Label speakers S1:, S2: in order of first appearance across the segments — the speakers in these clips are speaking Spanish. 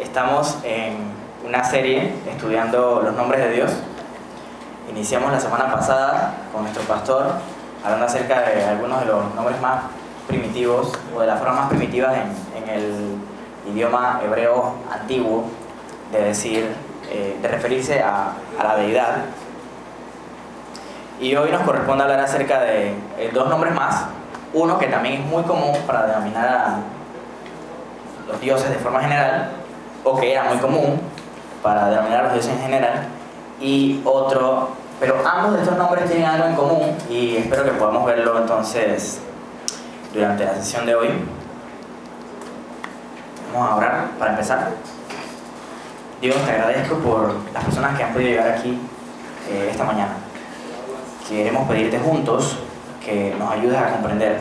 S1: Estamos en una serie estudiando los nombres de Dios. Iniciamos la semana pasada con nuestro pastor hablando acerca de algunos de los nombres más primitivos o de las formas más primitivas en, el idioma hebreo antiguo de decir, eh, de referirse a, la deidad. Y hoy nos corresponde hablar acerca de eh, dos nombres más. Uno que también es muy común para denominar a los dioses de forma general, o que era muy común para denominar a los dioses en general, y otro, pero ambos de estos nombres tienen algo en común y espero que podamos verlo entonces durante la sesión de hoy. Vamos a orar para empezar. Dios, te agradezco por las personas que han podido llegar aquí eh, esta mañana. Queremos pedirte juntos que nos ayudes a comprender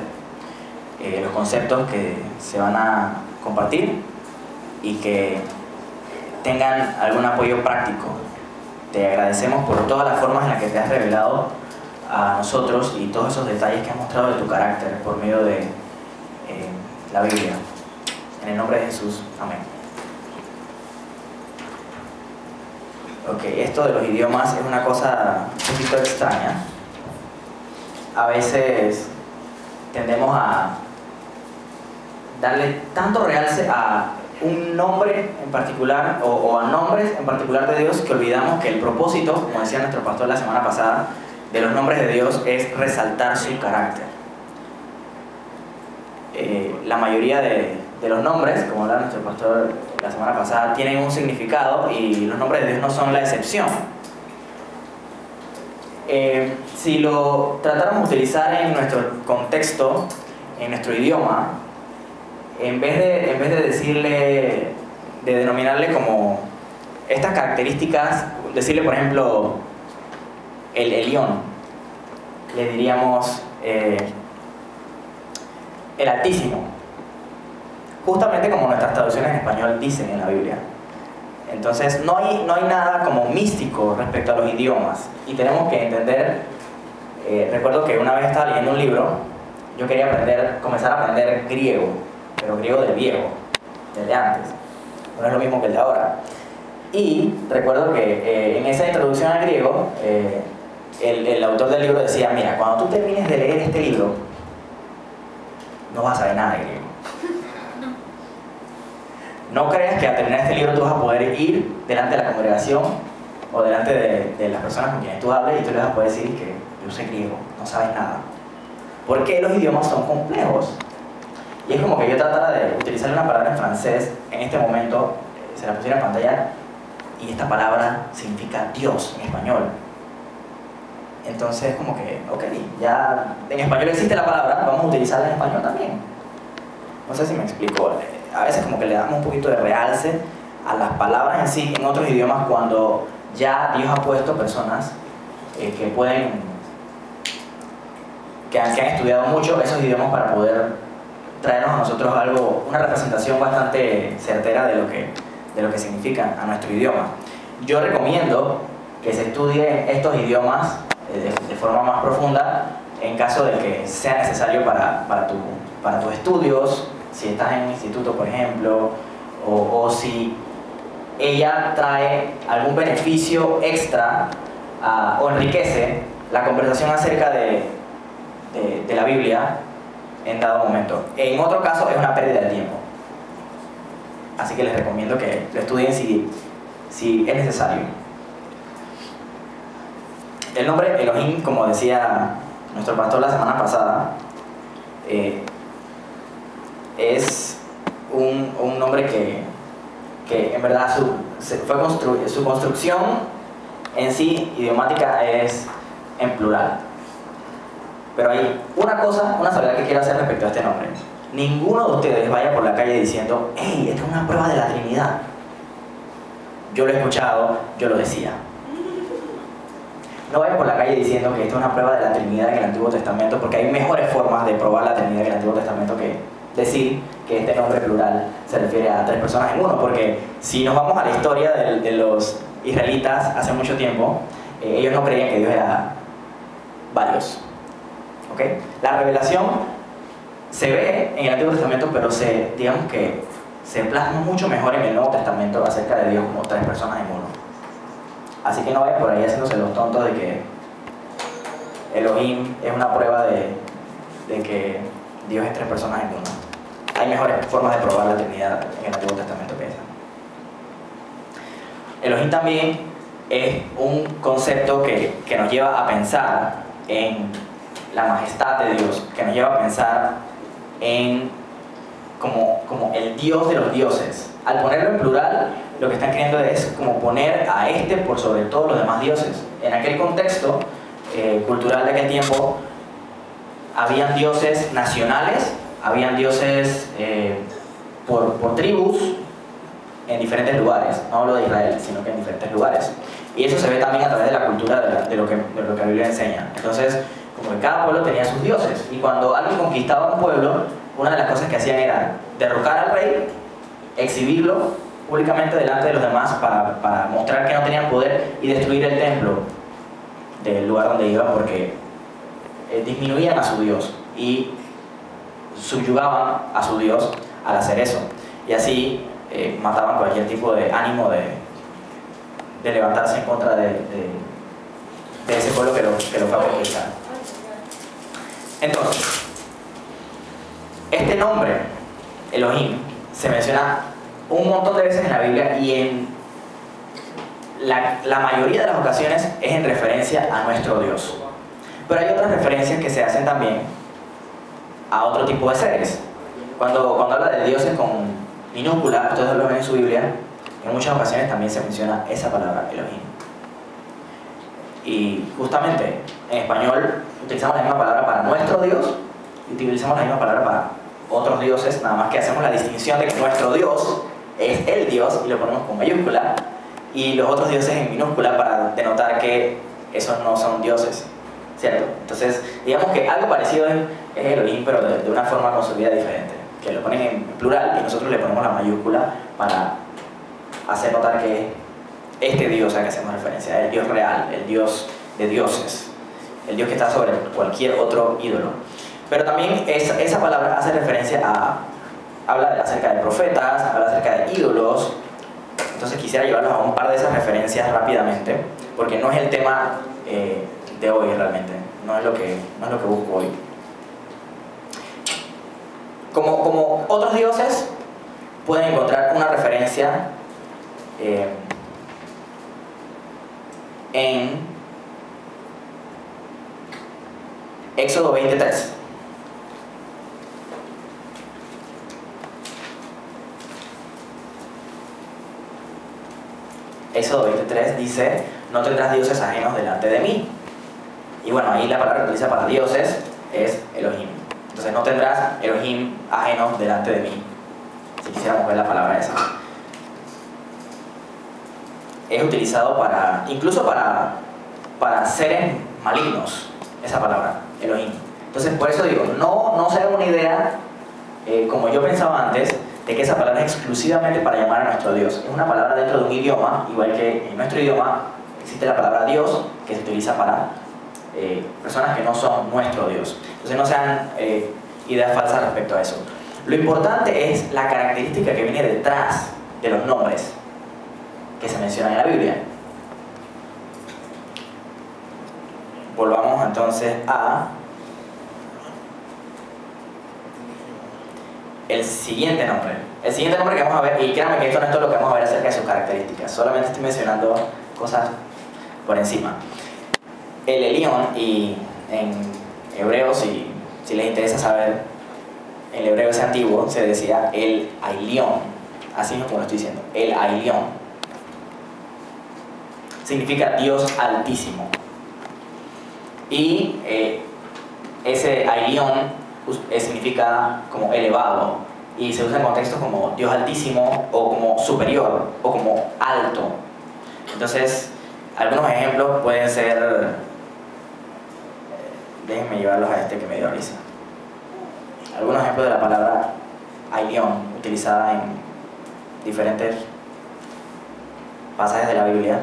S1: eh, los conceptos que se van a compartir y que tengan algún apoyo práctico. Te agradecemos por todas las formas en las que te has revelado a nosotros y todos esos detalles que has mostrado de tu carácter por medio de eh, la Biblia. En el nombre de Jesús, amén. Ok, esto de los idiomas es una cosa un poquito extraña. A veces tendemos a darle tanto realce a un nombre en particular o, a nombres en particular de Dios que olvidamos que el propósito, como decía nuestro pastor la semana pasada, de los nombres de Dios es resaltar su carácter. Eh, la mayoría de, los nombres, como hablaba nuestro pastor la semana pasada, tienen un significado y los nombres de Dios no son la excepción. Eh, si lo tratáramos de utilizar en nuestro contexto, en nuestro idioma, en vez de, en vez de decirle, de denominarle como estas características, decirle por ejemplo el Elión, le diríamos eh, el Altísimo, justamente como nuestras traducciones en español dicen en la Biblia. Entonces no hay, no hay nada como místico respecto a los idiomas. Y tenemos que entender, eh, recuerdo que una vez estaba leyendo un libro, yo quería aprender, comenzar a aprender griego, pero griego del viejo, del antes. No es lo mismo que el de ahora. Y recuerdo que eh, en esa introducción al griego, eh, el, el, autor del libro decía, mira, cuando tú termines de leer este libro, no vas a saber nada de griego. No creas que al terminar este libro tú vas a poder ir delante de la congregación o delante de, de las personas con quienes tú hables y tú les vas a poder decir que yo sé griego, no sabes nada. Porque los idiomas son complejos. Y es como que yo tratara de utilizar una palabra en francés, en este momento se la pusiera en pantalla, y esta palabra significa Dios en español. Entonces, como que, ok, ya en español existe la palabra, vamos a utilizarla en español también. No sé si me explico. A veces como que le damos un poquito de realce a las palabras en sí en otros idiomas cuando ya Dios ha puesto personas eh, que pueden, que han estudiado mucho esos idiomas para poder traernos a nosotros algo, una representación bastante certera de lo que, de lo que significan a nuestro idioma. Yo recomiendo que se estudie estos idiomas eh, de, forma más profunda en caso de que sea necesario para, para, tu, para tus estudios, si estás en un instituto, por ejemplo, o, o si ella trae algún beneficio extra uh, o enriquece la conversación acerca de, de, de la Biblia en dado momento. En otro caso es una pérdida de tiempo. Así que les recomiendo que lo estudien si, si es necesario. El nombre Elohim, como decía nuestro pastor la semana pasada, eh, es un, nombre que, que en verdad su, fue su construcción en sí idiomática es en plural. Pero hay una cosa, una salvedad que quiero hacer respecto a este nombre. Ninguno de ustedes vaya por la calle diciendo, hey, esta es una prueba de la Trinidad. Yo lo he escuchado, yo lo decía. No vayan por la calle diciendo que esto es una prueba de la Trinidad en el Antiguo Testamento, porque hay mejores formas de probar la Trinidad en el Antiguo Testamento que decir que este nombre plural se refiere a tres personas en uno, porque si nos vamos a la historia de, los israelitas hace mucho tiempo, eh, ellos no creían que Dios era varios. La revelación se ve en el Antiguo Testamento, pero se, digamos que se plasma mucho mejor en el Nuevo Testamento acerca de Dios como tres personas en uno. Así que no vayan por ahí haciéndose los tontos de que Elohim es una prueba de, de que Dios es tres personas en uno. Hay mejores formas de probar la Trinidad en el Antiguo Testamento que esa. Elohim también es un concepto que, que nos lleva a pensar en la majestad de Dios, que nos lleva a pensar en como, como el Dios de los dioses. Al ponerlo en plural, lo que están queriendo es como poner a este por sobre todos los demás dioses. En aquel contexto eh, cultural de aquel tiempo, habían dioses nacionales, habían dioses eh, por, por tribus en diferentes lugares. No hablo de Israel, sino que en diferentes lugares. Y eso se ve también a través de la cultura de, lo, que, de lo que la Biblia enseña. Entonces, como que cada pueblo tenía sus dioses. Y cuando alguien conquistaba un pueblo, una de las cosas que hacían era derrocar al rey, exhibirlo públicamente delante de los demás para, para mostrar que no tenían poder y destruir el templo del lugar donde iban porque eh, disminuían a su Dios y subyugaban a su Dios al hacer eso. Y así eh, mataban cualquier tipo de ánimo de, de levantarse en contra de, de, ese pueblo que lo, que lo fue a conquistar. Entonces, este nombre, Elohim, se menciona un montón de veces en la Biblia y en la, mayoría de las ocasiones es en referencia a nuestro Dios. Pero hay otras referencias que se hacen también a otro tipo de seres. Cuando, cuando habla de dioses con minúscula, ustedes lo ven en su Biblia, en muchas ocasiones también se menciona esa palabra, Elohim. Y justamente en español utilizamos la misma palabra para nuestro Dios y utilizamos la misma palabra para otros dioses, nada más que hacemos la distinción de que nuestro Dios es el Dios y lo ponemos con mayúscula y los otros dioses en minúscula para denotar que esos no son dioses, ¿cierto? Entonces, digamos que algo parecido es, es Elohim, pero de, una forma construida diferente, que lo ponen en plural y nosotros le ponemos la mayúscula para hacer notar que este Dios al que hacemos referencia, el Dios real, el Dios de dioses, el Dios que está sobre cualquier otro ídolo. Pero también esa, palabra hace referencia a, habla acerca de profetas, habla acerca de ídolos. Entonces quisiera llevarlos a un par de esas referencias rápidamente, porque no es el tema eh, de hoy realmente, no es lo que, no es lo que busco hoy. Como, como otros dioses, pueden encontrar una referencia eh, en Éxodo 23. Éxodo 23 dice, no tendrás dioses ajenos delante de mí. Y bueno, ahí la palabra que utiliza para dioses es Elohim. Entonces no tendrás Elohim ajenos delante de mí. Si quisiéramos ver la palabra esa. Es utilizado para, incluso para, para seres malignos, esa palabra, Elohim. Entonces por eso digo, no, no se hagan una idea, eh, como yo pensaba antes, de que esa palabra es exclusivamente para llamar a nuestro Dios. Es una palabra dentro de un idioma, igual que en nuestro idioma existe la palabra Dios, que se utiliza para eh, personas que no son nuestro Dios. Entonces no sean eh, ideas falsas respecto a eso. Lo importante es la característica que viene detrás de los nombres que se mencionan en la Biblia. Volvamos entonces a el siguiente nombre. El siguiente nombre que vamos a ver, y créanme que esto no es todo lo que vamos a ver acerca de sus características, solamente estoy mencionando cosas por encima. El Elión, y en hebreo, si, si les interesa saber, el hebreo ese antiguo se decía el Ailión, así es como lo estoy diciendo, el Ailión. Significa Dios altísimo. Y eh, ese Ailión eh, significa como elevado y se usa en contextos como Dios altísimo o como superior o como alto. Entonces, algunos ejemplos pueden ser, eh, déjenme llevarlos a este que me dio risa. Algunos ejemplos de la palabra Ailion utilizada en diferentes pasajes de la Biblia.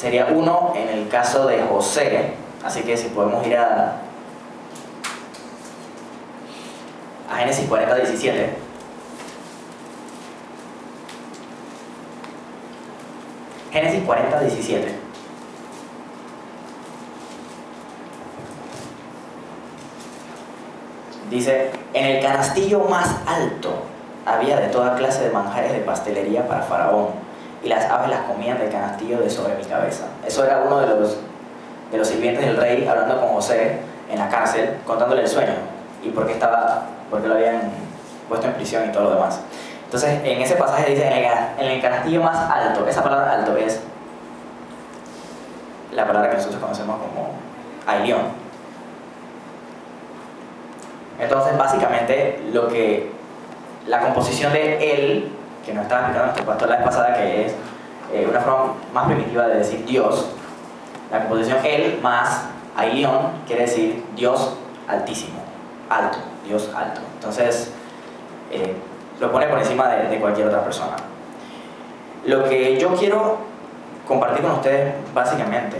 S1: Sería uno en el caso de José, Así que si podemos ir a, a Génesis 40, 17. Génesis 40, 17. Dice, en el canastillo más alto había de toda clase de manjares de pastelería para Faraón, y las aves las comían del canastillo de sobre mi cabeza. Eso era uno de los, de los sirvientes del rey hablando con José en la cárcel, contándole el sueño y por qué, estaba, por qué lo habían puesto en prisión y todo lo demás. Entonces, en ese pasaje dice, en el, canastillo más alto, esa palabra alto es la palabra que nosotros conocemos como Ailión. Entonces, básicamente, lo que la composición de él, que nos estaba explicando nuestro pastor la vez pasada, que es eh, una forma más primitiva de decir Dios, la composición él más Ailión quiere decir Dios altísimo, alto, Dios alto. Entonces, eh, lo pone por encima de, cualquier otra persona. Lo que yo quiero compartir con ustedes básicamente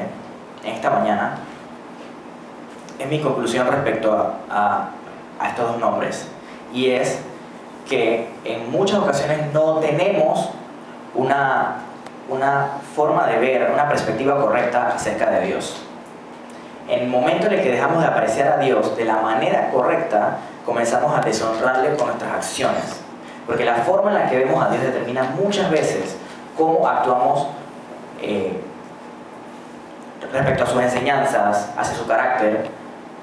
S1: en esta mañana es mi conclusión respecto a, estos dos nombres y es que en muchas ocasiones no tenemos una, una forma de ver, una perspectiva correcta acerca de Dios. En el momento en el que dejamos de apreciar a Dios de la manera correcta, comenzamos a deshonrarle con nuestras acciones. Porque la forma en la que vemos a Dios determina muchas veces cómo actuamos eh, respecto a sus enseñanzas, hacia su carácter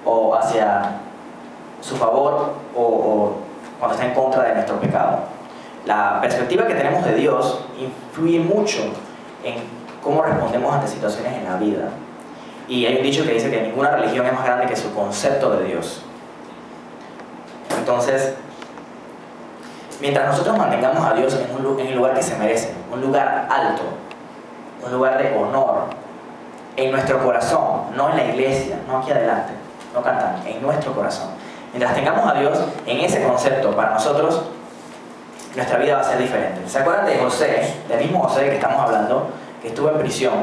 S1: o hacia su favor o, o cuando está en contra de nuestro pecado. La perspectiva que tenemos de Dios influye mucho en cómo respondemos ante situaciones en la vida. Y hay un dicho que dice que ninguna religión es más grande que su concepto de Dios. Entonces, mientras nosotros mantengamos a Dios en, un, lugar que se merece, un lugar alto, un lugar de honor, en nuestro corazón, no en la iglesia, no aquí adelante, no cantando, en nuestro corazón. Mientras tengamos a Dios en ese concepto para nosotros, nuestra vida va a ser diferente. ¿Se acuerdan de José, del mismo José que estamos hablando, que estuvo en prisión?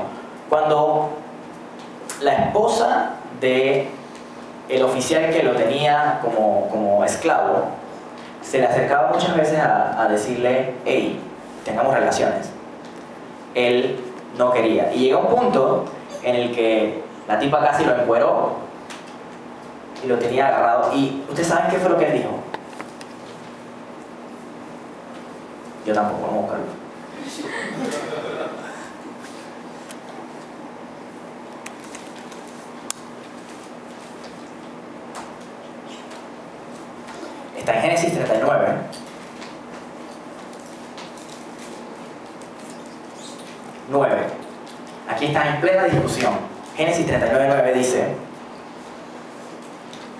S1: Cuando la esposa de el oficial que lo tenía como, como esclavo se le acercaba muchas veces a, decirle, hey, tengamos relaciones. Él no quería. Y llegó un punto en el que la tipa casi lo encueró y lo tenía agarrado. ¿Y ustedes saben qué fue lo que él dijo? Yo tampoco, vamos a buscarlo. Está en Génesis 39. Nueve. Aquí está en plena discusión. Génesis 39, 9 dice,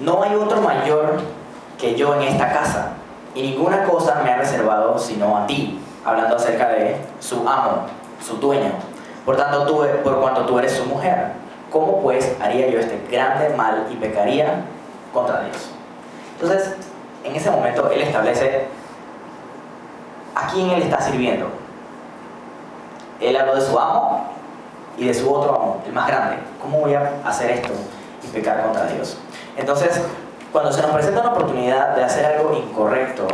S1: no hay otro mayor que yo en esta casa, y ninguna cosa me ha reservado sino a ti, hablando acerca de su amo, su dueño. Por tanto, tú, por cuanto tú eres su mujer, ¿cómo pues haría yo este grande mal y pecaría contra Dios? Entonces, en ese momento él establece a quién él está sirviendo. Él habló de su amo y de su otro amo, el más grande. ¿Cómo voy a hacer esto y pecar contra Dios? Entonces, cuando se nos presenta una oportunidad de hacer algo incorrecto,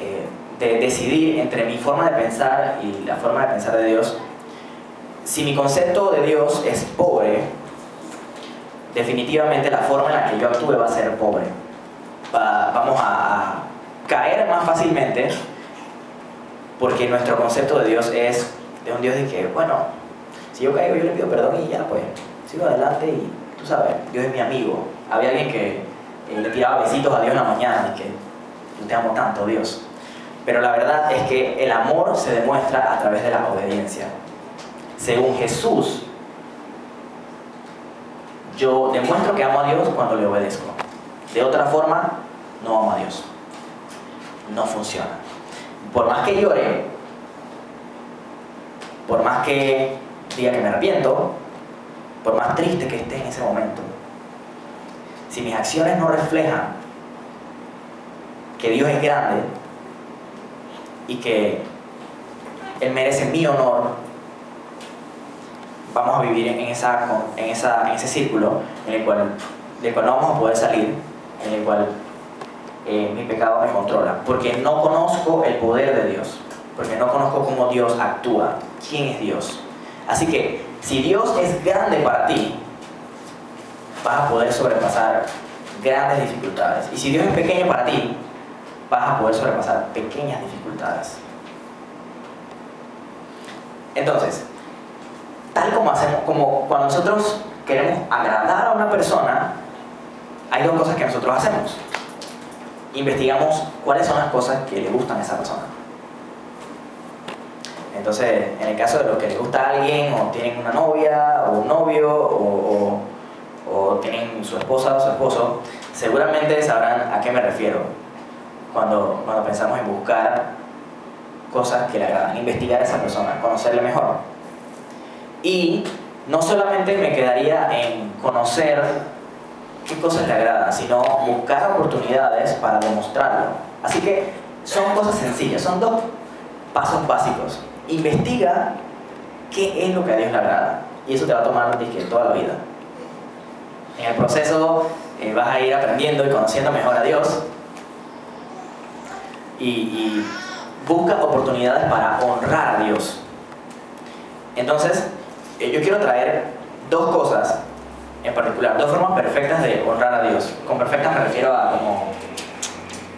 S1: eh, de decidir entre mi forma de pensar y la forma de pensar de Dios, si mi concepto de Dios es pobre, definitivamente la forma en la que yo actúe va a ser pobre vamos a caer más fácilmente porque nuestro concepto de Dios es de un Dios de que, bueno, si yo caigo yo le pido perdón y ya pues sigo adelante y tú sabes, Dios es mi amigo. Había alguien que eh, le tiraba besitos a Dios en la mañana y que yo te amo tanto Dios. Pero la verdad es que el amor se demuestra a través de la obediencia. Según Jesús, yo demuestro que amo a Dios cuando le obedezco. De otra forma, no amo a Dios. No funciona. Por más que llore, por más que diga que me arrepiento, por más triste que esté en ese momento, si mis acciones no reflejan que Dios es grande y que Él merece mi honor, vamos a vivir en ese círculo en el cual, del cual no vamos a poder salir, en el cual eh, mi pecado me controla, porque no conozco el poder de Dios, porque no conozco cómo Dios actúa, quién es Dios. Así que si Dios es grande para ti, vas a poder sobrepasar grandes dificultades. Y si Dios es pequeño para ti, vas a poder sobrepasar pequeñas dificultades. Entonces, tal como hacemos, como cuando nosotros queremos agradar a una persona, hay dos cosas que nosotros hacemos. Investigamos cuáles son las cosas que le gustan a esa persona. Entonces, en el caso de los que le gusta a alguien, o tienen una novia, o un novio, o, o tienen su esposa o su esposo, seguramente sabrán a qué me refiero cuando, cuando pensamos en buscar cosas que le agradan, investigar a esa persona, conocerle mejor. Y no solamente me quedaría en conocer qué cosas le agradan, sino buscar oportunidades para demostrarlo. Así que son cosas sencillas, son dos pasos básicos. Investiga qué es lo que a Dios le agrada. Y eso te va a tomar toda la vida. En el proceso eh, vas a ir aprendiendo y conociendo mejor a Dios. y busca oportunidades para honrar a Dios. Entonces, eh, yo quiero traer dos cosas en particular, dos formas perfectas de honrar a Dios. Con perfectas me refiero a como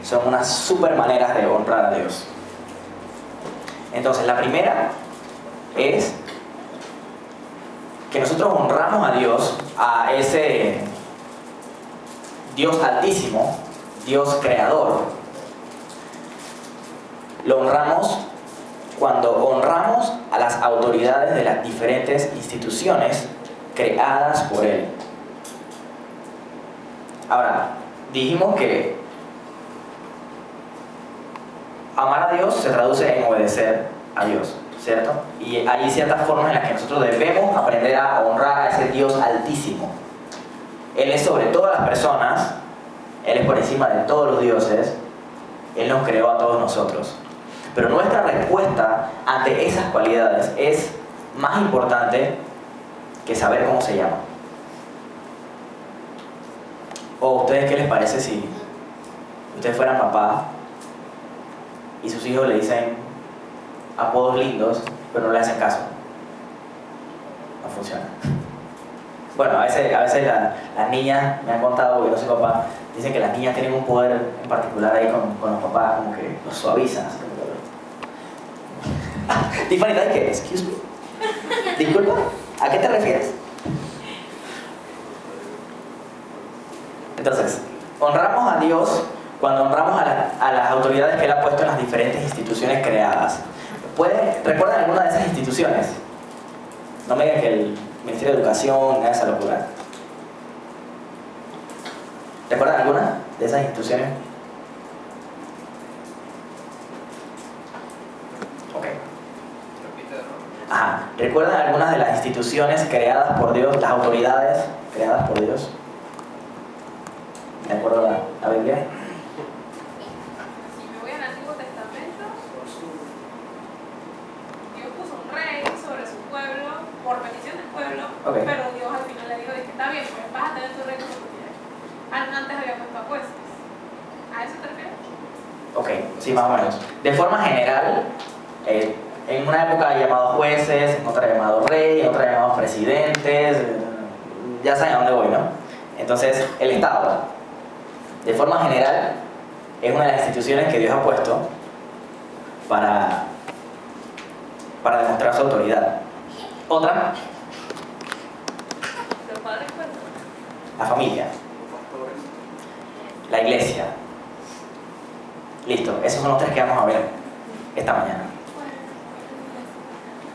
S1: son unas super maneras de honrar a Dios. Entonces, la primera es que nosotros honramos a Dios, a ese Dios altísimo, Dios creador. Lo honramos cuando honramos a las autoridades de las diferentes instituciones creadas por Él. Ahora, dijimos que amar a Dios se traduce en obedecer a Dios, ¿cierto? Y hay ciertas formas en las que nosotros debemos aprender a honrar a ese Dios altísimo. Él es sobre todas las personas, Él es por encima de todos los dioses, Él nos creó a todos nosotros. Pero nuestra respuesta ante esas cualidades es más importante que saber cómo se llama. ¿O ustedes qué les parece si ustedes fueran papá y sus hijos le dicen apodos lindos, pero no le hacen caso? No funciona. Bueno, a veces, a veces las niñas, me han contado, porque no soy papá, dicen que las niñas tienen un poder en particular ahí con, con los papás, como que los suavizan. Tiffany, ¿sabes qué? Excuse me. Disculpa, ¿a qué te refieres? Entonces, honramos a Dios cuando honramos a, las autoridades que Él ha puesto en las diferentes instituciones creadas. ¿Recuerdan alguna de esas instituciones? No me digan que el Ministerio de Educación, nada esa locura. ¿Recuerdan alguna de esas instituciones? ¿Recuerdan algunas de las instituciones creadas por Dios, las autoridades creadas por Dios? ¿De acuerdo a la, Biblia?
S2: Si me voy al Antiguo Testamento, Dios puso un rey sobre su pueblo por petición pero Dios al final le dijo, que está bien, pues vas a tener tu quieras. Antes había puesto a jueces. ¿A eso te refieres?
S1: Ok, sí, más o menos. De forma general, eh, en una época llamado jueces, en otra llamado rey, en otra llamado presidentes, ya saben a dónde voy, ¿no? Entonces, el Estado, de forma general, es una de las instituciones que Dios ha puesto para, para demostrar su autoridad. Otra, la familia, la iglesia. Listo, esos son los tres que vamos a ver esta mañana.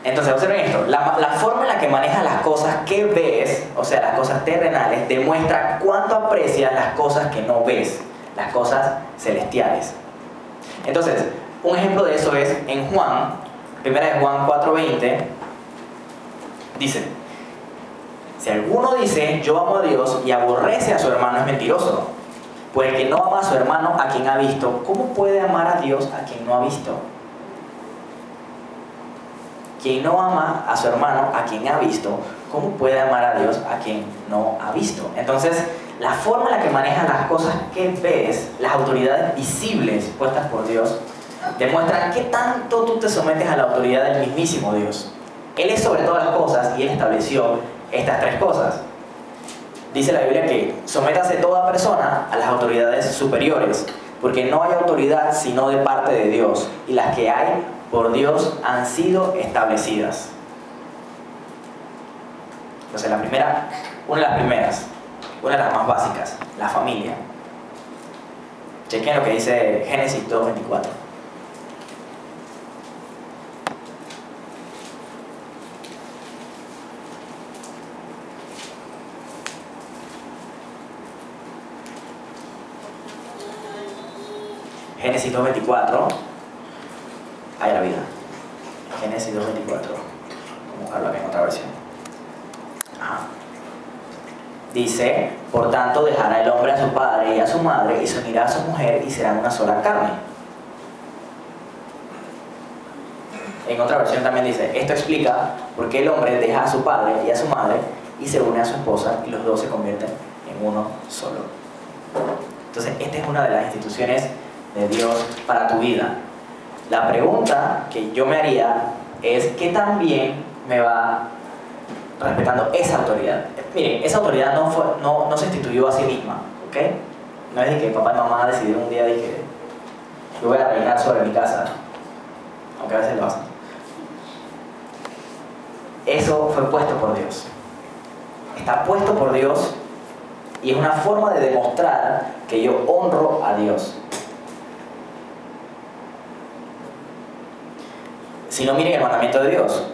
S1: Entonces, observen esto, la, la, forma en la que manejas las cosas que ves, o sea, las cosas terrenales, demuestra cuánto aprecias las cosas que no ves, las cosas celestiales. Entonces, un ejemplo de eso es en Juan, primera de Juan 4:20, dice, si alguno dice, yo amo a Dios y aborrece a su hermano, es mentiroso. Pues el que no ama a su hermano a quien ha visto, ¿cómo puede amar a Dios a quien no ha visto? Quien no ama a su hermano, a quien ha visto, ¿cómo puede amar a Dios a quien no ha visto? Entonces, la forma en la que manejas las cosas que ves, las autoridades visibles puestas por Dios, demuestran qué tanto tú te sometes a la autoridad del mismísimo Dios. Él es sobre todas las cosas y Él estableció estas tres cosas. Dice la Biblia que sométase toda persona a las autoridades superiores, porque no hay autoridad sino de parte de Dios, y las que hay por Dios han sido establecidas. Entonces, la primera, una de las primeras, una de las más básicas, la familia. Chequen lo que dice Génesis 2.24. Génesis 2.24. Hay la vida. Génesis 2.24. Vamos a buscarlo aquí en otra versión. Dice, por tanto dejará el hombre a su padre y a su madre y se unirá a su mujer y serán una sola carne. En otra versión también dice, esto explica por qué el hombre deja a su padre y a su madre y se une a su esposa y los dos se convierten en uno solo. Entonces, esta es una de las instituciones de Dios para tu vida. La pregunta que yo me haría es, ¿qué tan bien me va respetando esa autoridad? Miren, esa autoridad no, fue, no, no se instituyó a sí misma, ¿ok? No es de que papá y mamá decidieron un día de que yo voy a reinar sobre mi casa, aunque a veces lo hacen. Eso fue puesto por Dios. Está puesto por Dios y es una forma de demostrar que yo honro a Dios. Si no miren el mandamiento de Dios,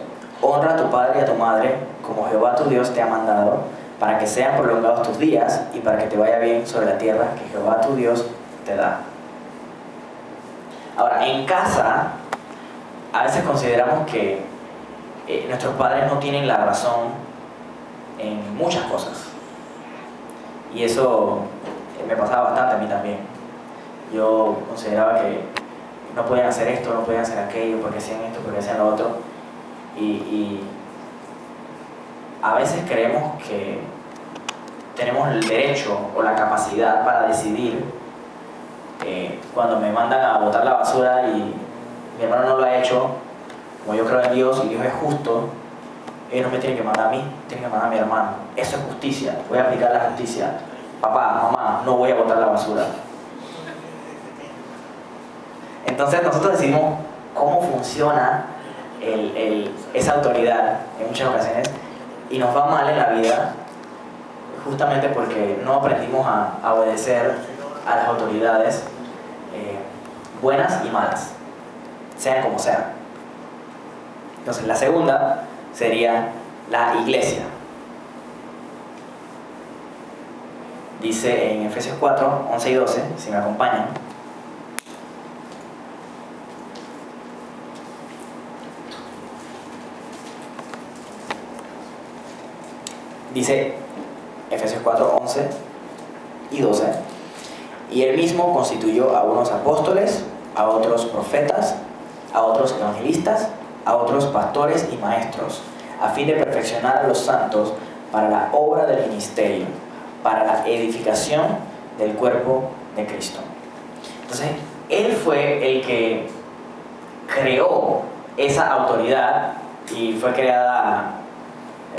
S1: honra a tu padre y a tu madre como Jehová tu Dios te ha mandado, para que sean prolongados tus días y para que te vaya bien sobre la tierra que Jehová tu Dios te da. Ahora, en casa, a veces consideramos que eh, nuestros padres no tienen la razón en muchas cosas. Y eso eh, me pasaba bastante a mí también. Yo consideraba que no pueden hacer esto, no pueden hacer aquello, porque hacían esto, porque hacían lo otro. Y, a veces creemos que tenemos el derecho o la capacidad para decidir eh, cuando me mandan a botar la basura y mi hermano no lo ha hecho, como yo creo en Dios y Dios es justo, él no me tiene que mandar a mí, tiene que mandar a mi hermano. Eso es justicia, voy a aplicar la justicia. Papá, mamá, no voy a botar la basura. Entonces nosotros decidimos cómo funciona esa autoridad en muchas ocasiones y nos va mal en la vida justamente porque no aprendimos a, obedecer a las autoridades eh, buenas y malas, sean como sean. Entonces la segunda sería la iglesia. Dice en Efesios 4, 11 y 12, si me acompañan, Dice Efesios 4, 11 y 12. Y él mismo constituyó a unos apóstoles, a otros profetas, a otros evangelistas, a otros pastores y maestros, a fin de perfeccionar a los santos para la obra del ministerio, para la edificación del cuerpo de Cristo. Entonces, él fue el que creó esa autoridad y fue creada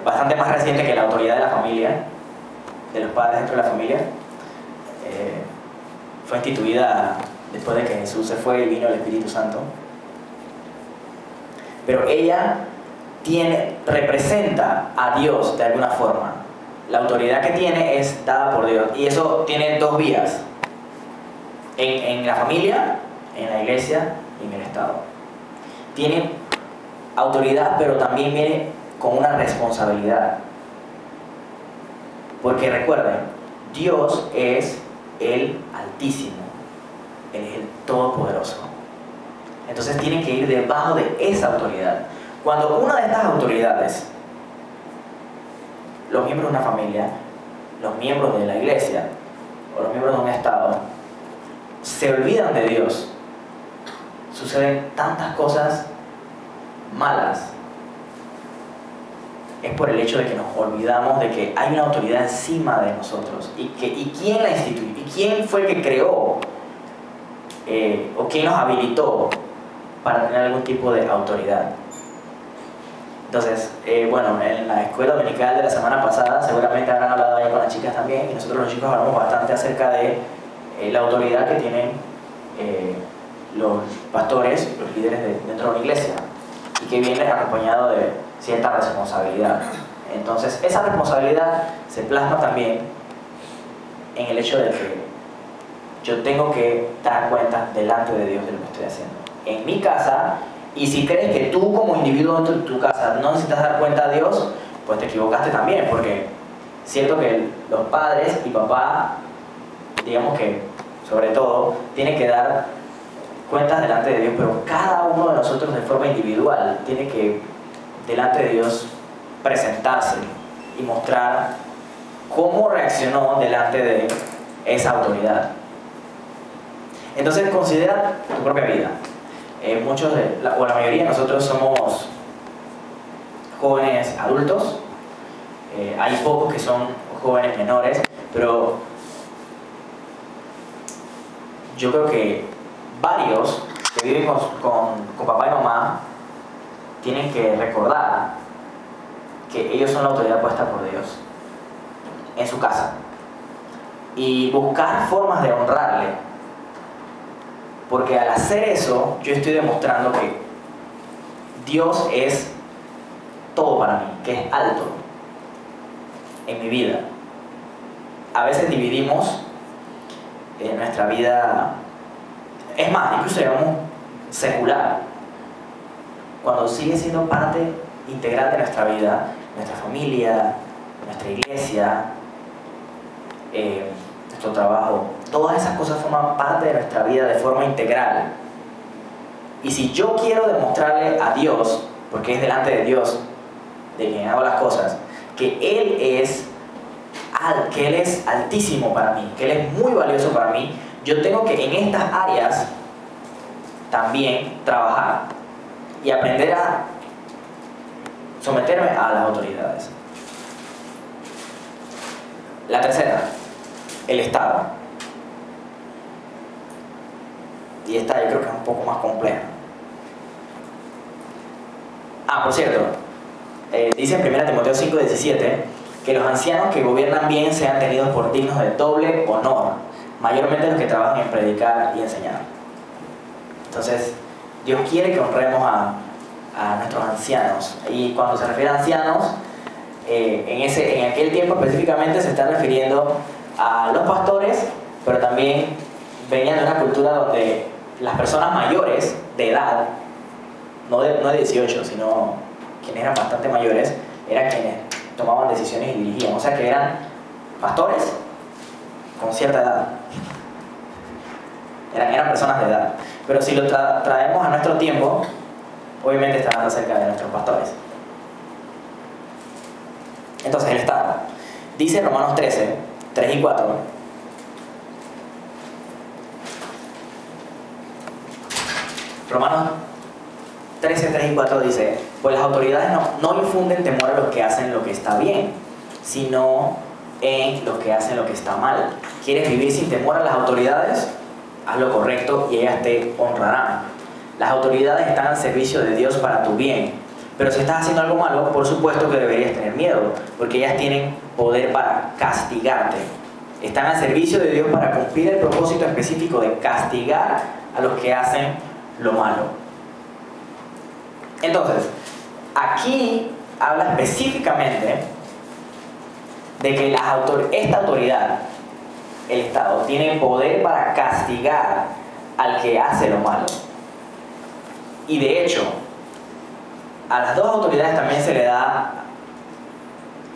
S1: bastante más reciente que la autoridad de la familia, de los padres dentro de la familia. Eh, fue instituida después de que Jesús se fue y vino el Espíritu Santo. Pero ella tiene, representa a Dios de alguna forma. La autoridad que tiene es dada por Dios. Y eso tiene dos vías. En, en la familia, en la iglesia y en el Estado. Tiene autoridad, pero también viene con una responsabilidad. Porque recuerden, Dios es el Altísimo, Él es el Todopoderoso. Entonces tienen que ir debajo de esa autoridad. Cuando una de estas autoridades, los miembros de una familia, los miembros de la iglesia o los miembros de un Estado, se olvidan de Dios, suceden tantas cosas malas es por el hecho de que nos olvidamos de que hay una autoridad encima de nosotros y, que, y quién la instituyó, y quién fue el que creó eh, o quién nos habilitó para tener algún tipo de autoridad. Entonces, eh, bueno, en la escuela dominical de la semana pasada seguramente habrán hablado ahí con las chicas también y nosotros los chicos hablamos bastante acerca de eh, la autoridad que tienen los pastores, los líderes dentro de una iglesia y que viene acompañado de cierta responsabilidad. Entonces, esa responsabilidad se plasma también en el hecho de que yo tengo que dar cuenta delante de Dios de lo que estoy haciendo. En mi casa, y si crees que tú como individuo dentro de tu casa no necesitas dar cuenta a Dios, pues te equivocaste también, porque cierto que los padres y papá, digamos que sobre todo, tienen que dar cuentas delante de Dios, pero cada uno de nosotros de forma individual tiene que delante de Dios presentarse y mostrar cómo reaccionó delante de esa autoridad. Entonces considera tu propia vida. Eh, muchos de, o la mayoría de nosotros somos jóvenes adultos, eh, hay pocos que son jóvenes menores, pero yo creo que varios que viven con, con papá y mamá tienen que recordar que ellos son la autoridad puesta por Dios en su casa y buscar formas de honrarle porque al hacer eso, yo estoy demostrando que Dios es todo para mí, que es alto en mi vida. A veces dividimos en nuestra vida, es más, incluso llamamos secular, cuando sigue siendo parte integral de nuestra vida, nuestra familia, nuestra iglesia, eh, nuestro trabajo, todas esas cosas forman parte de nuestra vida de forma integral. Y si yo quiero demostrarle a Dios, porque es delante de Dios de quien hago las cosas, que Él es, que Él es altísimo para mí, que Él es muy valioso para mí, yo tengo que en estas áreas también trabajar y aprender a someterme a las autoridades. La tercera, el Estado. Y esta yo creo que es un poco más compleja. Ah, por cierto, eh, dice en 1 Timoteo 5, 17 que los ancianos que gobiernan bien sean tenidos por dignos de doble honor, mayormente los que trabajan en predicar y enseñar. Entonces, Dios quiere que honremos a, nuestros ancianos. Y cuando se refiere a ancianos, eh, en, ese, en aquel tiempo específicamente se está refiriendo a los pastores, pero también venían de una cultura donde las personas mayores de edad, no de, no de 18, sino quienes eran bastante mayores, eran quienes tomaban decisiones y dirigían. O sea que eran pastores con cierta edad. Eran, eran personas de edad. Pero si lo traemos a nuestro tiempo, obviamente está más cerca de nuestros pastores. Entonces, el Estado. Dice Romanos 13, 3 y 4. Romanos 13, 3 y 4 dice, pues las autoridades no, no infunden temor a los que hacen lo que está bien, sino en los que hacen lo que está mal. ¿Quieres vivir sin temor a las autoridades? Haz lo correcto y ellas te honrarán. Las autoridades están al servicio de Dios para tu bien. Pero si estás haciendo algo malo, por supuesto que deberías tener miedo, porque ellas tienen poder para castigarte. Están al servicio de Dios para cumplir el propósito específico de castigar a los que hacen lo malo. Entonces, aquí habla específicamente de que esta autoridad, el Estado, tiene poder para castigar al que hace lo malo. Y de hecho, a las dos autoridades también se le da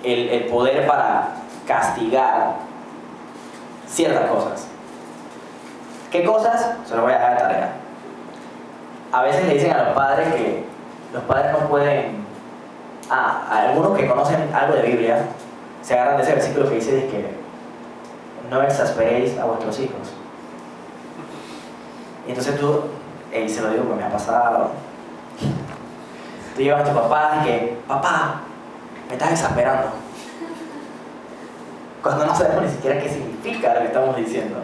S1: el, poder para castigar ciertas cosas. ¿Qué cosas? Se lo voy a dejar de tarea. A veces le dicen a los padres que los padres no pueden... Ah, algunos que conocen algo de Biblia se agarran de ese versículo que dice que no exasperéis a vuestros hijos. Y entonces tú, y se lo digo porque me ha pasado, tú llevas a tu papá y que, papá, me estás exasperando. Cuando no sabemos ni siquiera qué significa lo que estamos diciendo.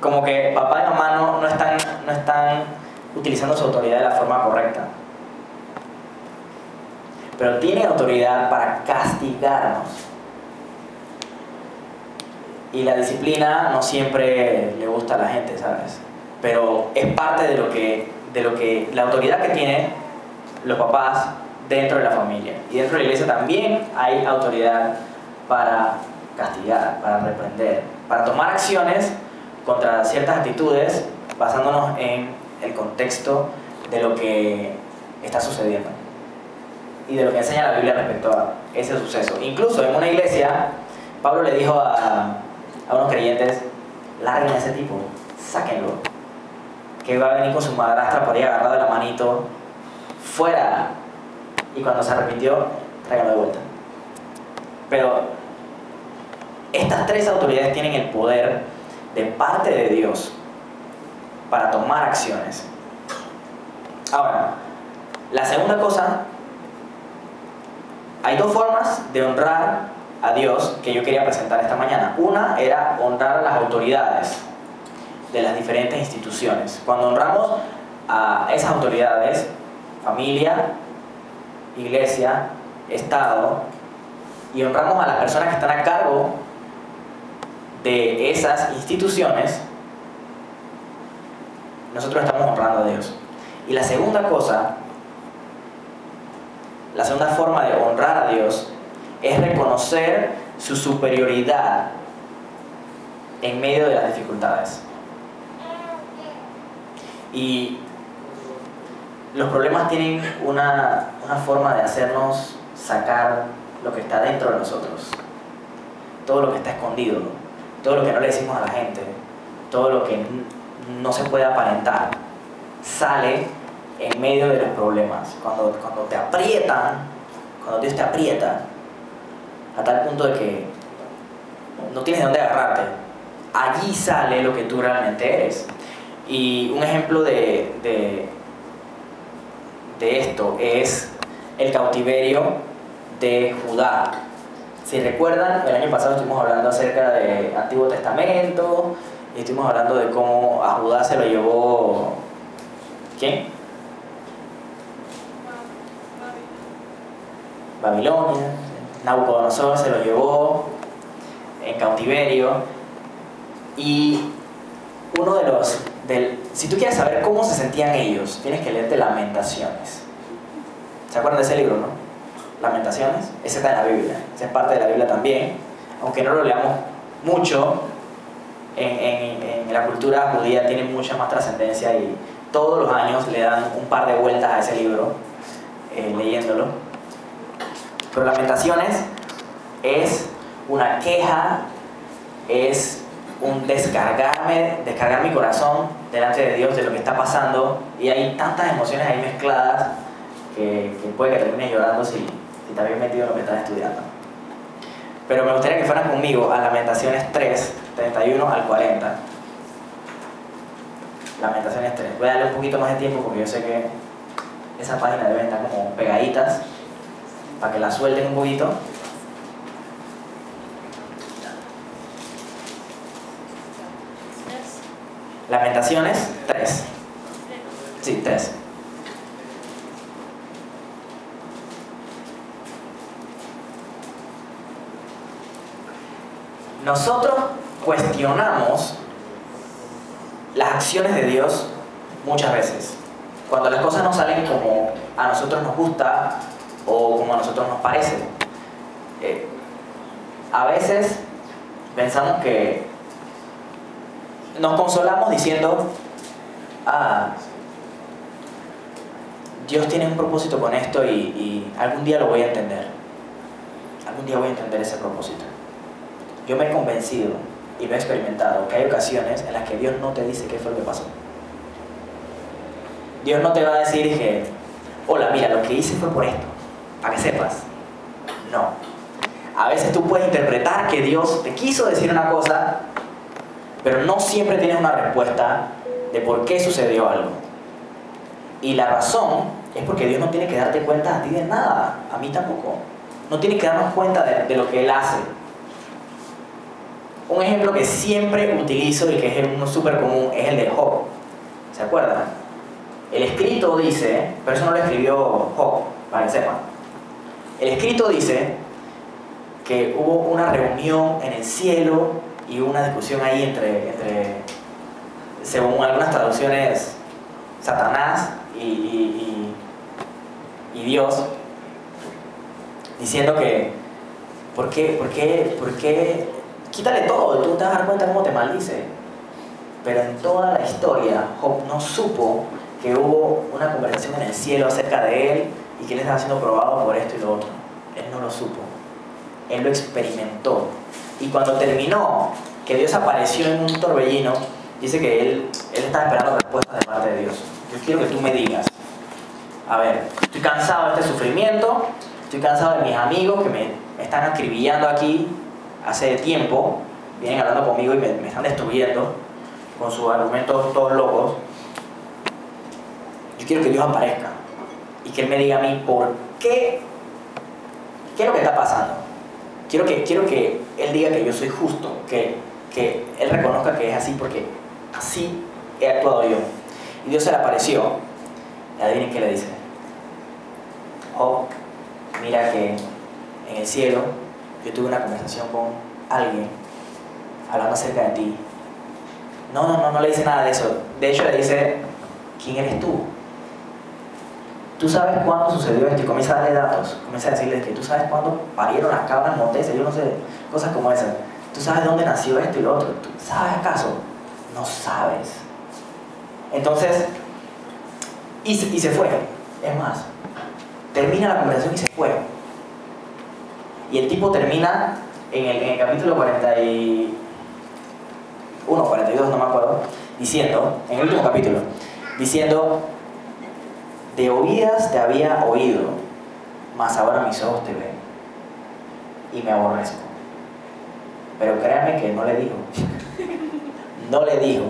S1: Como que papá y mamá no, no, están, no están utilizando su autoridad de la forma correcta. Pero tienen autoridad para castigarnos. Y la disciplina no siempre le gusta a la gente, ¿sabes? Pero es parte de lo que, de lo que la autoridad que tienen los papás dentro de la familia. Y dentro de la iglesia también hay autoridad para castigar, para reprender, para tomar acciones contra ciertas actitudes basándonos en el contexto de lo que está sucediendo y de lo que enseña la Biblia respecto a ese suceso. Incluso en una iglesia, Pablo le dijo a, a unos creyentes, larguen a ese tipo, sáquenlo, que va a venir con su madrastra por ahí agarrado de la manito, fuera. Y cuando se arrepintió, tráigalo de vuelta. Pero estas tres autoridades tienen el poder de parte de Dios para tomar acciones. Ahora, la segunda cosa, hay dos formas de honrar a Dios que yo quería presentar esta mañana. Una era honrar a las autoridades de las diferentes instituciones. Cuando honramos a esas autoridades, familia, iglesia, Estado, y honramos a las personas que están a cargo de esas instituciones, nosotros estamos honrando a Dios. Y la segunda cosa, la segunda forma de honrar a Dios es reconocer su superioridad en medio de las dificultades. Y los problemas tienen una, forma de hacernos sacar lo que está dentro de nosotros, todo lo que está escondido, todo lo que no le decimos a la gente, todo lo que no se puede aparentar, sale en medio de los problemas. Cuando, cuando te aprietan, cuando Dios te aprieta, a tal punto de que no tienes de dónde agarrarte, allí sale lo que tú realmente eres. Y un ejemplo de, de, esto es el cautiverio de Judá. Si recuerdan, el año pasado estuvimos hablando acerca del Antiguo Testamento y estuvimos hablando de cómo a Judá se lo llevó. ¿Quién? Babilonia. Nabucodonosor se lo llevó en cautiverio. Y uno de los si tú quieres saber cómo se sentían ellos, tienes que leerte Lamentaciones. ¿Se acuerdan de ese libro, no? Lamentaciones. Ese está en la Biblia. Ese es parte de la Biblia también. Aunque no lo leamos mucho, en, la cultura judía tiene mucha más trascendencia y todos los años le dan un par de vueltas a ese libro, eh, leyéndolo. Pero Lamentaciones es una queja, es un descargarme, descargar mi corazón delante de Dios de lo que está pasando y hay tantas emociones ahí mezcladas que, puede que termine llorando si, si te habías metido en lo que estás estudiando. Pero me gustaría que fueran conmigo a Lamentaciones 3, 31 al 40. Lamentaciones 3. Voy a darle un poquito más de tiempo porque yo sé que esa página debe estar como pegaditas para que la suelten un poquito. Lamentaciones 3. Sí, 3. Nosotros cuestionamos las acciones de Dios muchas veces. Cuando las cosas no salen como a nosotros nos gusta o como a nosotros nos parece. Eh, a veces pensamos que nos consolamos diciendo, ah, Dios tiene un propósito con esto y, algún día lo voy a entender. Algún día voy a entender ese propósito. Yo me he convencido y lo he experimentado que hay ocasiones en las que Dios no te dice qué fue lo que pasó. Dios no te va a decir que, hola, mira, lo que hice fue por esto, para que sepas. No. A veces tú puedes interpretar que Dios te quiso decir una cosa pero no siempre tienes una respuesta de por qué sucedió algo. Y la razón es porque Dios no tiene que darte cuenta a ti de nada, a mí tampoco. No tiene que darnos cuenta de, de lo que Él hace. Un ejemplo que siempre utilizo y que es uno súper común es el de Job. ¿Se acuerdan? El escrito dice, pero eso no lo escribió Job, para que sepan. El escrito dice que hubo una reunión en el cielo y una discusión ahí entre, según algunas traducciones, Satanás y, y, Dios, diciendo que, ¿por qué, por qué, por qué? Quítale todo, tú te vas a dar cuenta cómo te maldice. Pero en toda la historia, Job no supo que hubo una conversación en el cielo acerca de él y que él estaba siendo probado por esto y lo otro. Él no lo supo. Él lo experimentó. Y cuando terminó, que Dios apareció en un torbellino, dice que él, él estaba esperando respuestas de parte de Dios. Yo quiero que tú me digas, a ver, estoy cansado de este sufrimiento, estoy cansado de mis amigos que me, están acribillando aquí hace tiempo, vienen hablando conmigo y me, me están destruyendo con sus argumentos todos locos. Yo quiero que Dios aparezca y que Él me diga a mí por qué, qué es lo que está pasando. Quiero que, quiero que Él diga que yo soy justo, que, que Él reconozca que es así porque así he actuado yo. Y Dios se le apareció. Y adivinen qué le dice. Oh, mira que en el cielo yo tuve una conversación con alguien hablando acerca de ti. No, no, no, no le dice nada de eso. De hecho le dice, ¿quién eres tú? ¿Tú sabes cuándo sucedió esto? Y comienza a darle datos. Comienza a decirle que tú sabes cuándo parieron las cabras monteses, yo no sé, cosas como esas. ¿Tú sabes dónde nació esto y lo otro? ¿Tú sabes acaso? No sabes. Entonces, y, y se fue. Es más, termina la conversación y se fue. Y el tipo termina en el, en el capítulo 41, 42, no me acuerdo, diciendo, en el último capítulo, diciendo, de oídas te había oído, mas ahora mis ojos te ven y me aborrezco. Pero créanme que no le dijo. no le dijo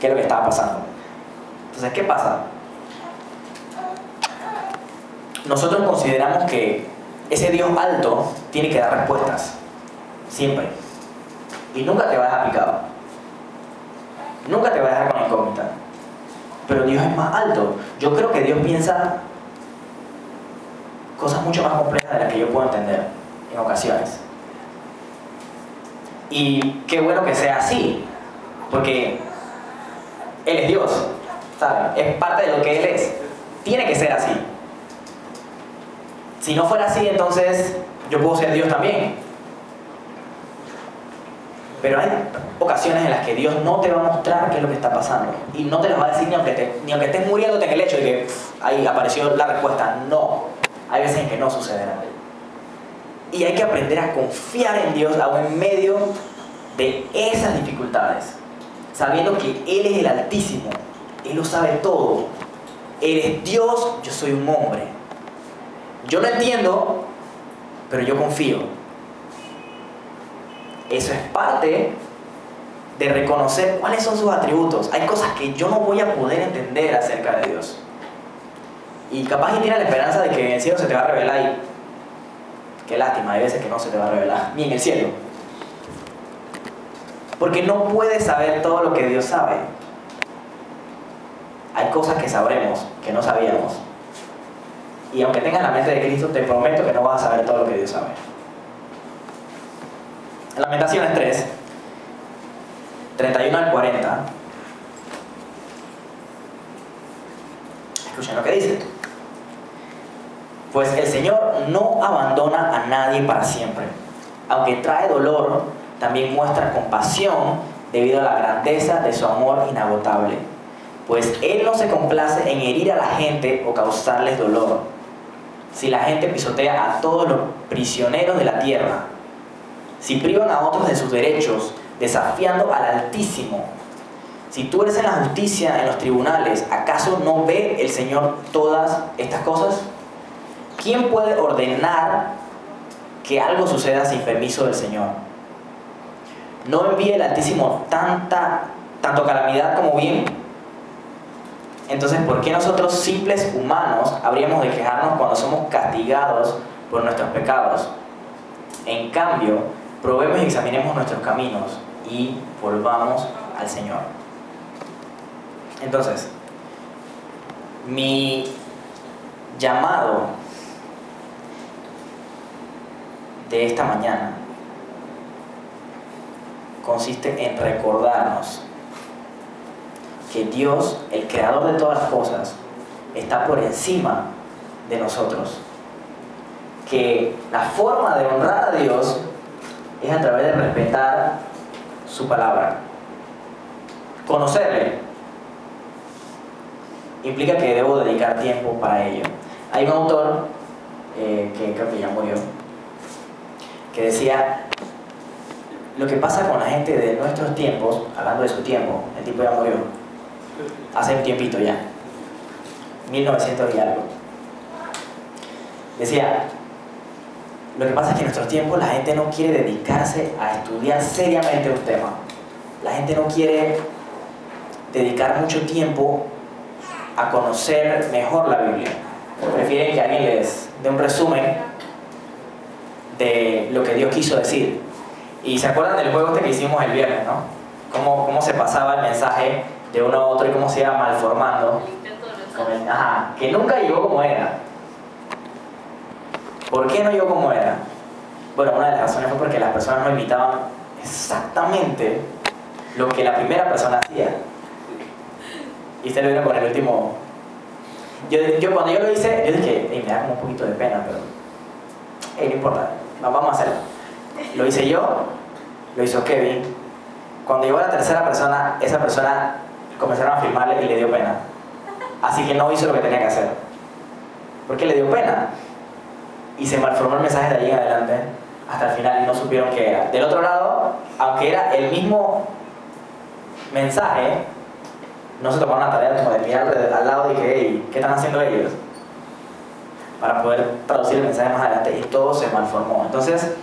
S1: qué es lo que estaba pasando. Entonces, ¿qué pasa? Nosotros consideramos que ese Dios alto tiene que dar respuestas. Siempre. Y nunca te va a dejar picado. Nunca te va a dejar con incógnita pero Dios es más alto. Yo creo que Dios piensa cosas mucho más complejas de las que yo puedo entender en ocasiones. Y qué bueno que sea así, porque Él es Dios. Es parte de lo que Él es. Tiene que ser así. Si no fuera así, entonces yo puedo ser Dios también. Pero hay ocasiones en las que Dios no te va a mostrar qué es lo que está pasando. Y no te lo va a decir ni aunque, ni aunque estés muriéndote en el hecho de que ahí apareció la respuesta. No. Hay veces en que no sucederá. Y hay que aprender a confiar en Dios aún en medio de esas dificultades. Sabiendo que Él es el Altísimo. Él lo sabe todo. Él es Dios, yo soy un hombre. Yo no entiendo, pero yo confío. Eso es parte de reconocer cuáles son sus atributos. Hay cosas que yo no voy a poder entender acerca de Dios. Y capaz y tiene la esperanza de que en el cielo se te va a revelar y qué lástima, hay veces que no se te va a revelar, ni en el cielo. Porque no puedes saber todo lo que Dios sabe. Hay cosas que sabremos que no sabíamos. Y aunque tengas la mente de Cristo, te prometo que no vas a saber todo lo que Dios sabe. Lamentaciones 3, 31 al 40. Escuchen lo que dice. Pues el Señor no abandona a nadie para siempre. Aunque trae dolor, también muestra compasión debido a la grandeza de su amor inagotable. Pues Él no se complace en herir a la gente o causarles dolor. Si la gente pisotea a todos los prisioneros de la tierra, si privan a otros de sus derechos, desafiando al Altísimo, si tú eres en la justicia, en los tribunales, ¿acaso no ve el Señor todas estas cosas? ¿Quién puede ordenar que algo suceda sin permiso del Señor? ¿No envíe el Altísimo tanta, tanto calamidad como bien? Entonces, ¿por qué nosotros simples humanos habríamos de quejarnos cuando somos castigados por nuestros pecados? En cambio, probemos y examinemos nuestros caminos y volvamos al Señor. Entonces, mi llamado de esta mañana consiste en recordarnos que Dios, el creador de todas las cosas, está por encima de nosotros. Que la forma de honrar a Dios es a través de respetar su palabra. Conocerle implica que debo dedicar tiempo para ello. Hay un autor, eh, que creo que ya murió, que decía, lo que pasa con la gente de nuestros tiempos, hablando de su tiempo, el tipo ya murió, hace un tiempito ya, 1900 y algo. Decía, lo que pasa es que en nuestros tiempos la gente no quiere dedicarse a estudiar seriamente un tema. La gente no quiere dedicar mucho tiempo a conocer mejor la Biblia. Prefieren que alguien les dé un resumen de lo que Dios quiso decir. Y se acuerdan del juego este que hicimos el viernes, ¿no? Cómo, cómo se pasaba el mensaje de uno a otro y cómo se iba malformando. ajá, que nunca llegó como era. ¿Por qué no llegó como era? Bueno, una de las razones fue porque las personas no imitaban exactamente lo que la primera persona hacía. Y se lo vieron con el último. Yo, yo, cuando yo lo hice, yo dije, me da como un poquito de pena, pero. no importa, vamos a hacerlo. Lo hice yo, lo hizo Kevin. Cuando llegó la tercera persona, esa persona comenzaron a filmarle y le dio pena. Así que no hizo lo que tenía que hacer. Porque le dio pena. Y se malformó el mensaje de allí en adelante hasta el final y no supieron qué era. Del otro lado, aunque era el mismo mensaje, no se tomaron la tarea como de mirar al lado y dije, hey, ¿qué están haciendo ellos? Para poder traducir el mensaje más adelante y todo se malformó. Entonces,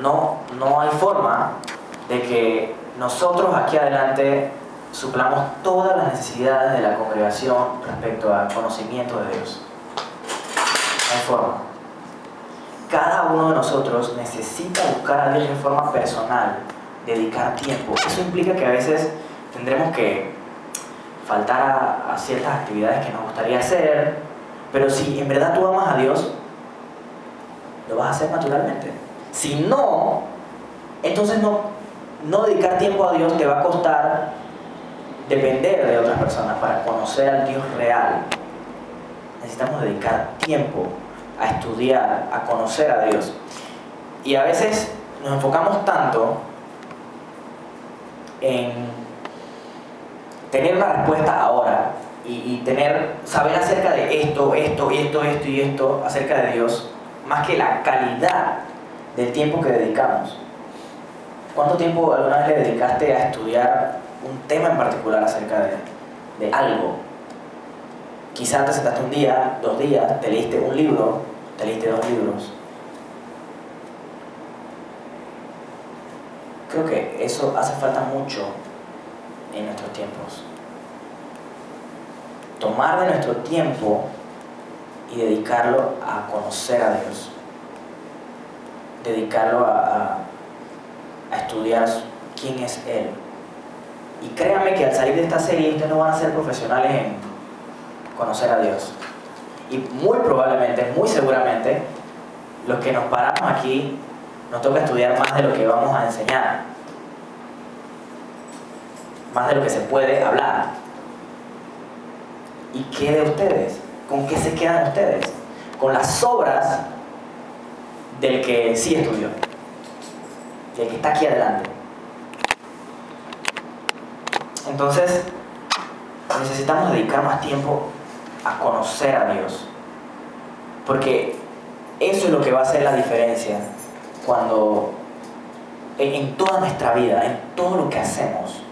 S1: no, no hay forma de que nosotros aquí adelante suplamos todas las necesidades de la congregación respecto al conocimiento de Dios. Hay forma. Cada uno de nosotros necesita buscar a Dios de forma personal, dedicar tiempo. Eso implica que a veces tendremos que faltar a, ciertas actividades que nos gustaría hacer, pero si en verdad tú amas a Dios, lo vas a hacer naturalmente. Si no, entonces no, no dedicar tiempo a Dios te va a costar depender de otras personas para conocer al Dios real. Necesitamos dedicar tiempo a estudiar, a conocer a Dios. Y a veces nos enfocamos tanto en tener una respuesta ahora y, tener, saber acerca de esto, esto, esto, esto y esto acerca de Dios, más que la calidad del tiempo que dedicamos. ¿Cuánto tiempo alguna vez le dedicaste a estudiar un tema en particular acerca de, de algo? Quizás te sentaste un día, dos días, te leíste un libro, te leíste dos libros. Creo que eso hace falta mucho en nuestros tiempos. Tomar de nuestro tiempo y dedicarlo a conocer a Dios. Dedicarlo a, a, estudiar quién es Él. Y créanme que al salir de esta serie ustedes no van a ser profesionales en conocer a Dios. Y muy probablemente, muy seguramente, los que nos paramos aquí nos toca estudiar más de lo que vamos a enseñar más de lo que se puede hablar. ¿Y qué de ustedes? ¿Con qué se quedan ustedes? Con las obras del que sí estudió, del que está aquí adelante. Entonces, necesitamos dedicar más tiempo a conocer a Dios. Porque eso es lo que va a hacer la diferencia cuando en, toda nuestra vida, en todo lo que hacemos,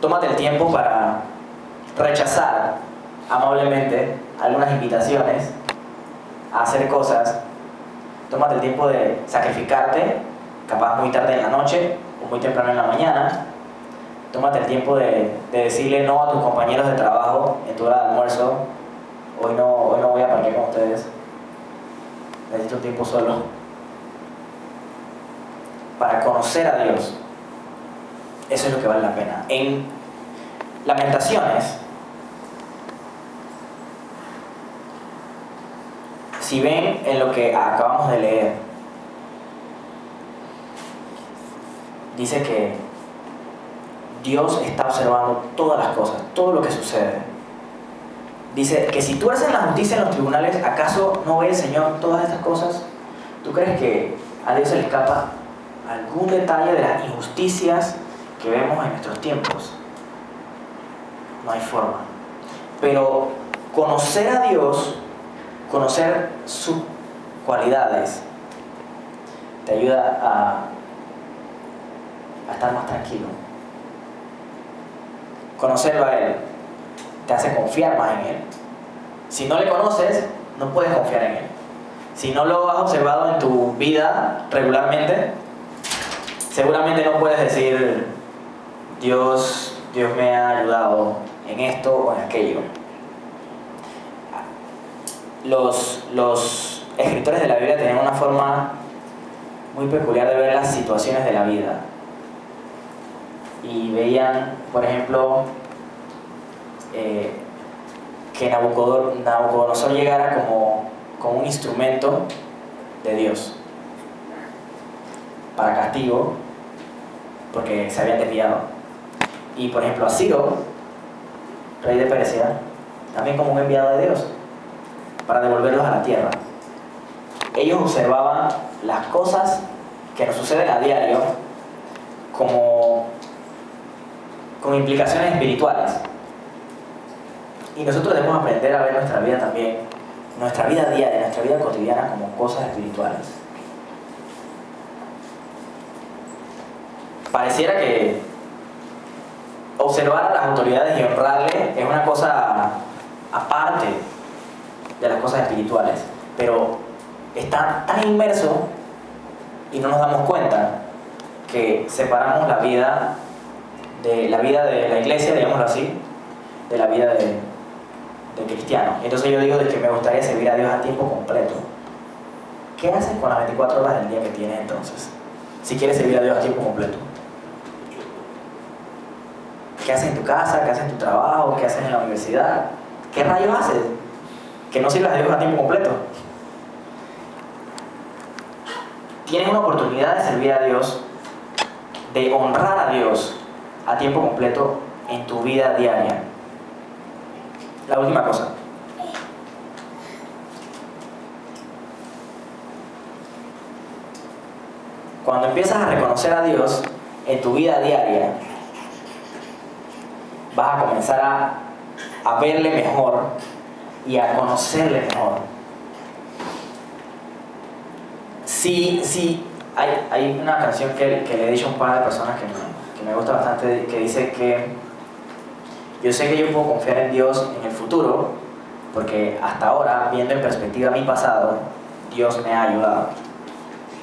S1: tómate el tiempo para rechazar amablemente algunas invitaciones a hacer cosas. Tómate el tiempo de sacrificarte, capaz muy tarde en la noche o muy temprano en la mañana, Tómate el tiempo de, decirle no a tus compañeros de trabajo en tu hora de almuerzo. Hoy no, hoy no voy a parquear con ustedes. Necesito tiempo solo. Para conocer a Dios. Eso es lo que vale la pena. En Lamentaciones, si ven en lo que acabamos de leer, dice que Dios está observando todas las cosas, todo lo que sucede. Dice que si tú haces la justicia en los tribunales, ¿acaso no ve el Señor todas estas cosas? ¿Tú crees que a Dios se le escapa algún detalle de las injusticias que vemos en nuestros tiempos? No hay forma. Pero conocer a Dios, conocer sus cualidades, te ayuda a, a estar más tranquilo. Conocerlo a Él te hace confiar más en Él. Si no le conoces, no puedes confiar en Él. Si no lo has observado en tu vida regularmente, seguramente no puedes decir, Dios, Dios me ha ayudado en esto o en aquello. Los, los escritores de la Biblia tenían una forma muy peculiar de ver las situaciones de la vida. Y veían, por ejemplo, eh, que Nabucodonosor llegara como, como un instrumento de Dios para castigo porque se habían desviado. Y por ejemplo a Ciro, rey de Persia, también como un enviado de Dios para devolverlos a la tierra. Ellos observaban las cosas que nos suceden a diario como con implicaciones espirituales. Y nosotros debemos aprender a ver nuestra vida también, nuestra vida diaria, nuestra vida cotidiana como cosas espirituales. Pareciera que observar a las autoridades y honrarles es una cosa aparte de las cosas espirituales, pero está tan inmerso y no nos damos cuenta que separamos la vida de la vida de la iglesia, digámoslo así, de la vida de, cristiano. Entonces yo digo de que me gustaría servir a Dios a tiempo completo. ¿Qué haces con las 24 horas del día que tienes entonces? Si quieres servir a Dios a tiempo completo. ¿Qué haces en tu casa? ¿Qué haces en tu trabajo? ¿Qué haces en la universidad? ¿Qué rayos haces? Que no sirvas a Dios a tiempo completo. Tienes una oportunidad de servir a Dios, de honrar a Dios a tiempo completo en tu vida diaria. La última cosa. Cuando empiezas a reconocer a Dios en tu vida diaria, vas a comenzar a, a verle mejor y a conocerle mejor. Sí, sí, hay, hay una canción que, que, le he dicho a un par de personas que me, me gusta bastante, que dice que yo sé que yo puedo confiar en Dios en el futuro, porque hasta ahora, viendo en perspectiva mi pasado, Dios me ha ayudado.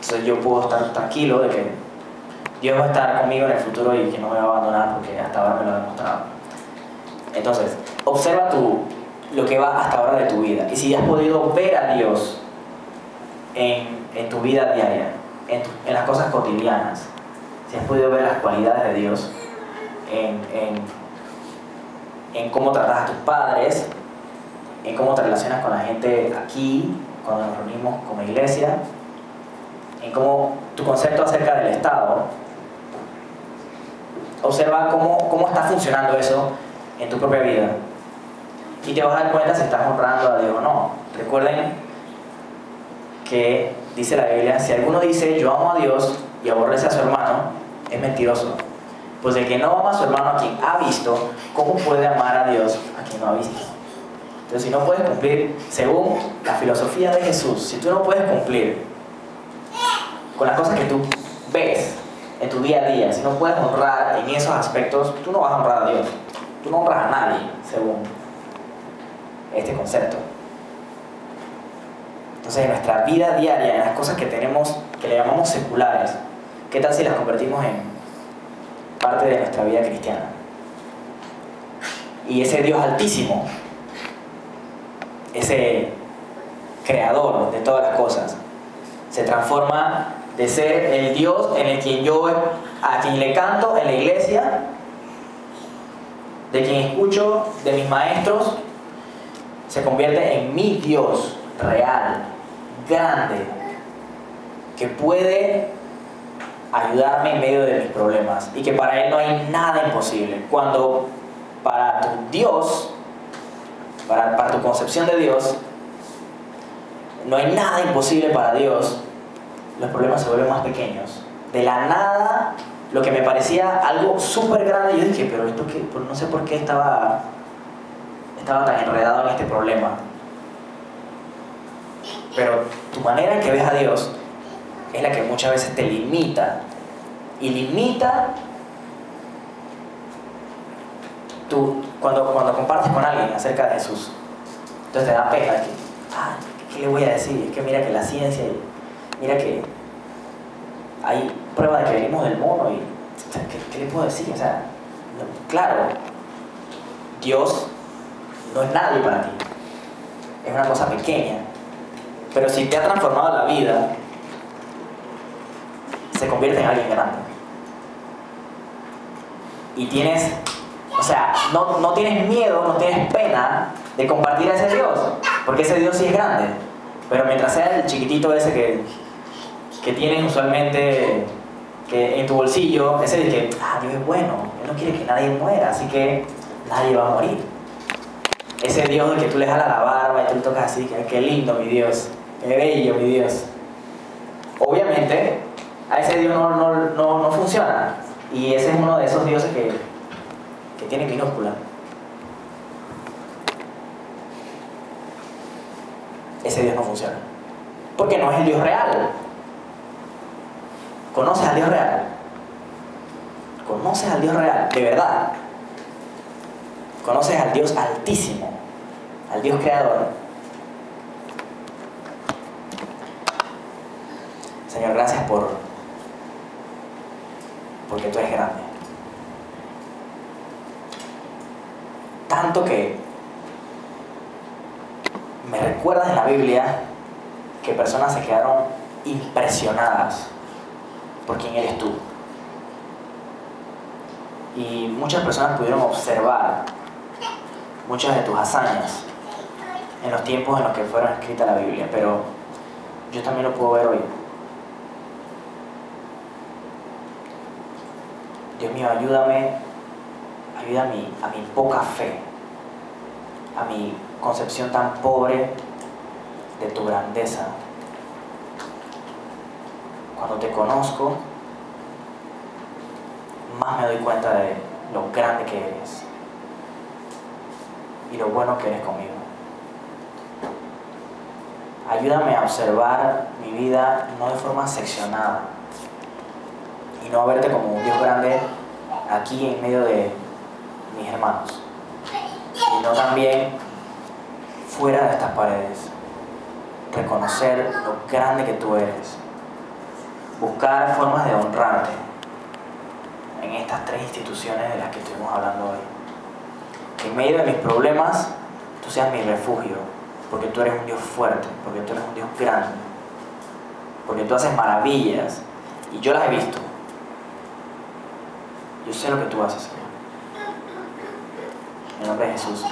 S1: Entonces yo puedo estar tranquilo de que Dios va a estar conmigo en el futuro y que no me va a abandonar porque hasta ahora me lo ha demostrado. Entonces, observa tú lo que va hasta ahora de tu vida. Y si has podido ver a Dios en, tu vida diaria, en, las cosas cotidianas, si has podido ver las cualidades de Dios en, en cómo tratas a tus padres, en cómo te relacionas con la gente aquí, cuando nos reunimos como iglesia, en cómo tu concepto acerca del Estado, observa cómo, cómo está funcionando eso en tu propia vida. Y te vas a dar cuenta si estás honrando a Dios o no. Recuerden que dice la Biblia, si alguno dice yo amo a Dios y aborrece a su hermano, es mentiroso. Pues el que no ama a su hermano a quien ha visto, ¿cómo puede amar a Dios a quien no ha visto? Entonces si no puedes cumplir, según la filosofía de Jesús, si tú no puedes cumplir con las cosas que tú ves en tu día a día, si no puedes honrar en esos aspectos, tú no vas a honrar a Dios. Tú no honras a nadie según este concepto. Entonces, en nuestra vida diaria, en las cosas que tenemos, que le llamamos seculares, ¿qué tal si las convertimos en, parte de nuestra vida cristiana. Y ese Dios altísimo, ese creador de todas las cosas, se transforma de ser el Dios en el quien yo, a quien le canto en la iglesia, de quien escucho, de mis maestros, se convierte en mi Dios real, grande, que puede ayudarme en medio de mis problemas y que para Él no hay nada imposible. Cuando para tu Dios, para, tu concepción de Dios, no hay nada imposible para Dios, los problemas se vuelven más pequeños. De la nada, lo que me parecía algo súper grande, yo dije, pero esto que, no sé por qué estaba, estaba tan enredado en este problema. Pero tu manera en que ves a Dios es la que muchas veces te limita. Y limita tú, cuando, cuando compartes con alguien acerca de Jesús. Entonces te da pena. Que, ah, ¿Qué le voy a decir? Es que mira que la ciencia, mira que hay prueba de que venimos del mono y ¿qué, le puedo decir? O sea, claro, Dios no es nadie para ti. Es una cosa pequeña. Pero si te ha transformado la vida, se convierte en alguien grande. Y tienes, o sea, no, no tienes miedo, no tienes pena de compartir a ese Dios, porque ese Dios sí es grande. Pero mientras sea el chiquitito ese que, que tienen usualmente que en tu bolsillo, ese de que, ah, Dios es bueno, Él no quiere que nadie muera, así que nadie va a morir. Ese Dios del que tú le jalas la barba y tú le tocas así, que qué lindo mi Dios, qué bello mi Dios. Obviamente, a ese Dios no, no, no, funciona. Y ese es uno de esos dioses que, que tiene minúscula. Ese Dios no funciona. Porque no es el Dios real. ¿Conoces al Dios real? ¿Conoces al Dios real? De verdad. ¿Conoces al Dios altísimo? Al Dios creador. Señor, gracias por porque tú eres grande. Tanto que me recuerdas en la Biblia que personas se quedaron impresionadas por quién eres tú. Y muchas personas pudieron observar muchas de tus hazañas en los tiempos en los que fueron escrita la Biblia, pero yo también lo puedo ver hoy. Dios mío, ayúdame, ayuda a mi, a mi poca fe, a mi concepción tan pobre de tu grandeza, cuando te conozco, más me doy cuenta de lo grande que eres y lo bueno que eres conmigo. Ayúdame a observar mi vida no de forma seccionada y no verte como un Dios grande aquí en medio de mis hermanos, sino también fuera de estas paredes. Reconocer lo grande que tú eres buscar formas de honrarte en estas tres instituciones de las que estuvimos hablando hoy. Que en medio de mis problemas tú seas mi refugio, porque tú eres un Dios fuerte, porque tú eres un Dios grande, porque tú haces maravillas y yo las he visto. Yo sé lo que tú haces, Señor. En nombre de Jesús.